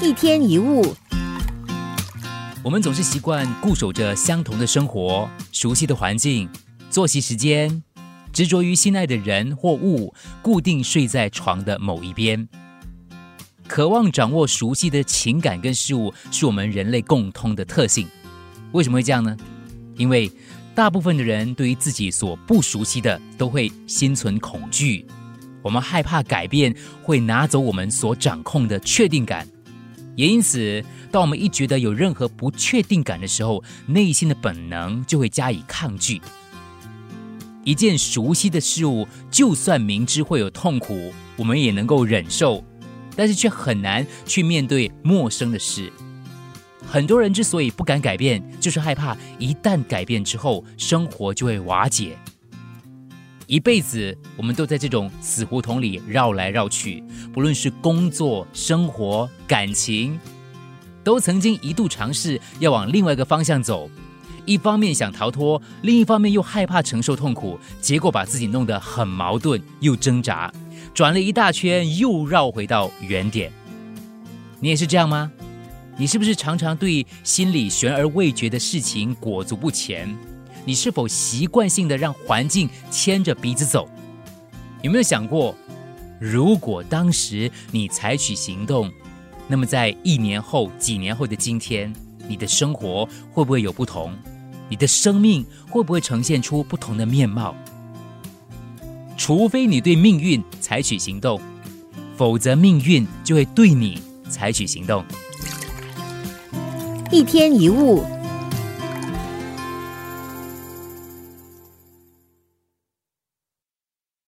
一天一物，我们总是习惯固守着相同的生活、熟悉的环境、作息时间，执着于心爱的人或物，固定睡在床的某一边。渴望掌握熟悉的情感跟事物，是我们人类共通的特性。为什么会这样呢？因为大部分的人对于自己所不熟悉的，都会心存恐惧。我们害怕改变会拿走我们所掌控的确定感。也因此，当我们一觉得有任何不确定感的时候，内心的本能就会加以抗拒。一件熟悉的事物，就算明知会有痛苦，我们也能够忍受，但是却很难去面对陌生的事。很多人之所以不敢改变，就是害怕一旦改变之后，生活就会瓦解。一辈子，我们都在这种死胡同里绕来绕去，不论是工作、生活、感情，都曾经一度尝试要往另外一个方向走。一方面想逃脱，另一方面又害怕承受痛苦，结果把自己弄得很矛盾，又挣扎，转了一大圈，又绕回到原点。你也是这样吗？你是不是常常对心里悬而未决的事情裹足不前？你是否习惯性的让环境牵着鼻子走？有没有想过，如果当时你采取行动，那么在一年后、几年后的今天，你的生活会不会有不同？你的生命会不会呈现出不同的面貌？除非你对命运采取行动，否则命运就会对你采取行动。一天一物。